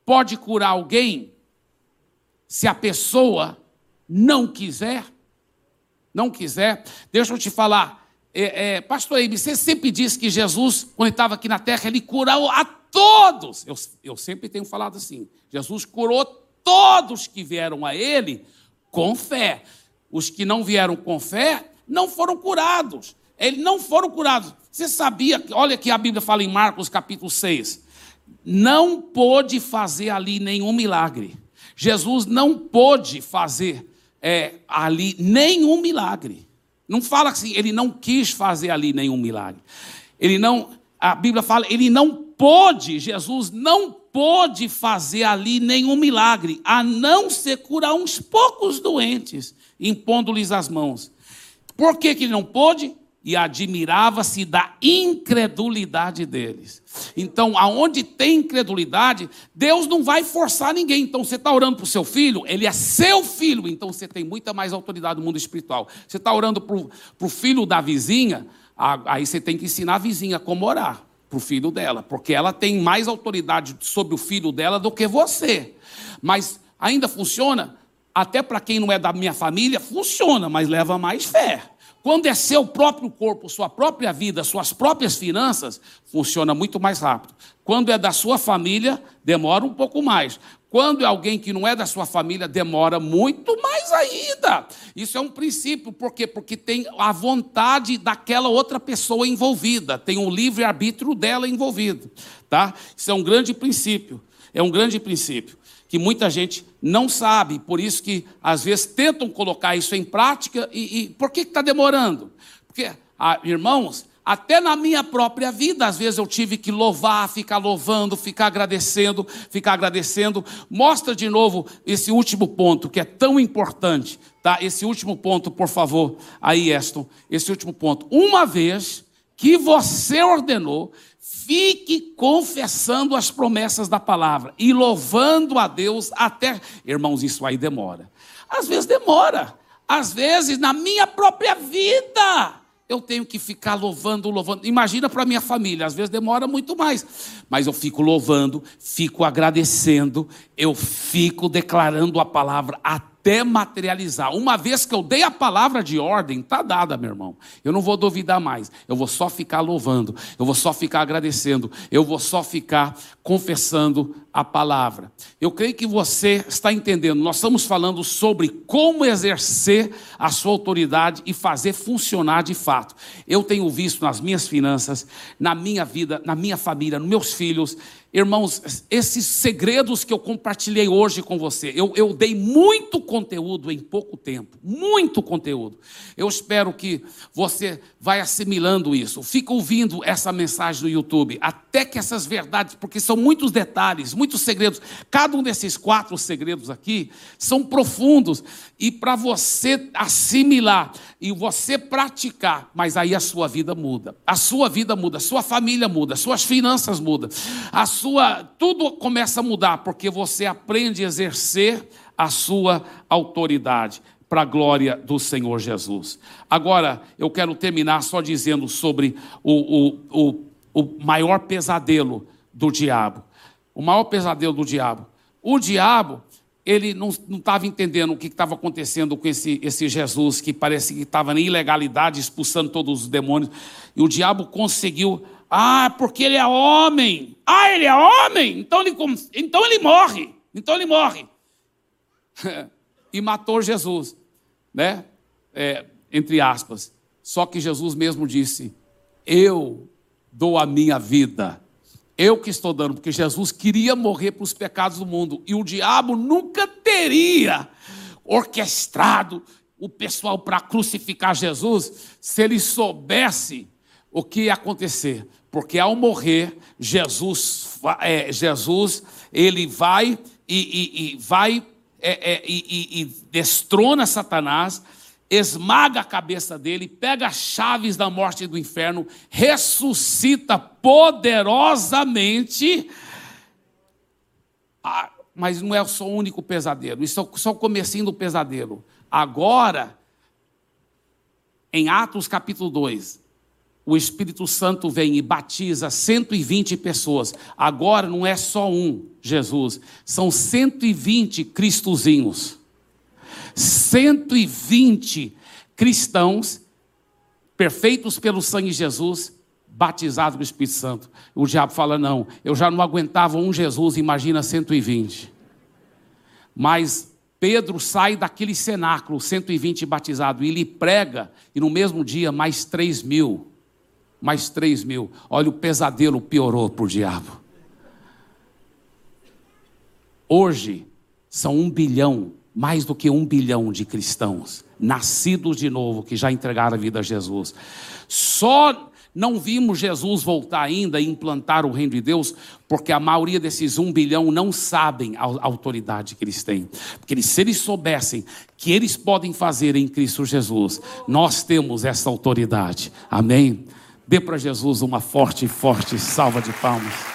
Speaker 1: pode curar alguém se a pessoa não quiser? Não quiser? Deixa eu te falar. É, é, Pastor Eibe, você sempre disse que Jesus, quando estava aqui na terra, ele curou a todos. Eu, eu sempre tenho falado assim: Jesus curou todos que vieram a ele com fé. Os que não vieram com fé não foram curados. Eles não foram curados. Você sabia, olha que a Bíblia fala em Marcos capítulo 6 não pôde fazer ali nenhum milagre. Jesus não pôde fazer é, ali nenhum milagre. Não fala assim, ele não quis fazer ali nenhum milagre. Ele não, a Bíblia fala, ele não pôde, Jesus não pôde fazer ali nenhum milagre, a não ser curar uns poucos doentes, impondo-lhes as mãos. Por que, que ele não pôde? E admirava-se da incredulidade deles. Então, aonde tem incredulidade, Deus não vai forçar ninguém. Então, você está orando para o seu filho, ele é seu filho, então você tem muita mais autoridade no mundo espiritual. Você está orando para o filho da vizinha, aí você tem que ensinar a vizinha como orar para o filho dela, porque ela tem mais autoridade sobre o filho dela do que você. Mas ainda funciona, até para quem não é da minha família, funciona, mas leva mais fé. Quando é seu próprio corpo, sua própria vida, suas próprias finanças, funciona muito mais rápido. Quando é da sua família, demora um pouco mais. Quando é alguém que não é da sua família, demora muito mais ainda. Isso é um princípio, por quê? Porque tem a vontade daquela outra pessoa envolvida, tem o livre-arbítrio dela envolvido, tá? Isso é um grande princípio. É um grande princípio que muita gente não sabe, por isso que às vezes tentam colocar isso em prática. E, e por que está demorando? Porque, ah, irmãos, até na minha própria vida, às vezes eu tive que louvar, ficar louvando, ficar agradecendo, ficar agradecendo. Mostra de novo esse último ponto que é tão importante, tá? Esse último ponto, por favor, aí, Eston, esse último ponto. Uma vez que você ordenou, Fique confessando as promessas da palavra e louvando a Deus até. Irmãos, isso aí demora. Às vezes demora. Às vezes, na minha própria vida, eu tenho que ficar louvando, louvando. Imagina para minha família, às vezes demora muito mais. Mas eu fico louvando, fico agradecendo, eu fico declarando a palavra até até materializar. Uma vez que eu dei a palavra de ordem, está dada, meu irmão. Eu não vou duvidar mais. Eu vou só ficar louvando, eu vou só ficar agradecendo, eu vou só ficar confessando a palavra. Eu creio que você está entendendo. Nós estamos falando sobre como exercer a sua autoridade e fazer funcionar de fato. Eu tenho visto nas minhas finanças, na minha vida, na minha família, nos meus filhos, Irmãos, esses segredos que eu compartilhei hoje com você, eu, eu dei muito conteúdo em pouco tempo, muito conteúdo. Eu espero que você vai assimilando isso. Fica ouvindo essa mensagem no YouTube, até que essas verdades, porque são muitos detalhes, muitos segredos. Cada um desses quatro segredos aqui são profundos e para você assimilar e você praticar, mas aí a sua vida muda. A sua vida muda, a sua família muda, as suas finanças mudam. A sua tudo começa a mudar porque você aprende a exercer a sua autoridade para a glória do Senhor Jesus. Agora, eu quero terminar só dizendo sobre o, o, o, o maior pesadelo do diabo. O maior pesadelo do diabo. O diabo, ele não estava entendendo o que estava acontecendo com esse, esse Jesus, que parece que estava na ilegalidade, expulsando todos os demônios. E o diabo conseguiu ah, porque ele é homem. Ah, ele é homem? Então ele, então ele morre. Então ele morre. e matou Jesus, né? É, entre aspas. Só que Jesus mesmo disse: Eu dou a minha vida Eu que estou dando, porque Jesus queria morrer para os pecados do mundo. E o diabo nunca teria orquestrado o pessoal para crucificar Jesus se ele soubesse o que ia acontecer. Porque ao morrer, Jesus, é, Jesus ele vai e, e, e vai é, é, e, e destrona Satanás, esmaga a cabeça dele, pega as chaves da morte e do inferno, ressuscita poderosamente. Ah, mas não é só o único pesadelo, isso é só o comecinho do pesadelo. Agora, em Atos capítulo 2, o Espírito Santo vem e batiza 120 pessoas. Agora não é só um Jesus, são 120 cristozinhos. 120 cristãos perfeitos pelo sangue de Jesus, batizados com o Espírito Santo. O diabo fala: não, eu já não aguentava um Jesus, imagina 120. Mas Pedro sai daquele cenáculo, 120 batizados, e ele prega, e no mesmo dia mais 3 mil mais 3 mil. Olha, o pesadelo piorou para o diabo. Hoje, são um bilhão, mais do que um bilhão de cristãos, nascidos de novo, que já entregaram a vida a Jesus. Só não vimos Jesus voltar ainda e implantar o reino de Deus, porque a maioria desses um bilhão não sabem a autoridade que eles têm. Porque se eles soubessem que eles podem fazer em Cristo Jesus, nós temos essa autoridade. Amém? Dê para Jesus uma forte, forte salva de palmas.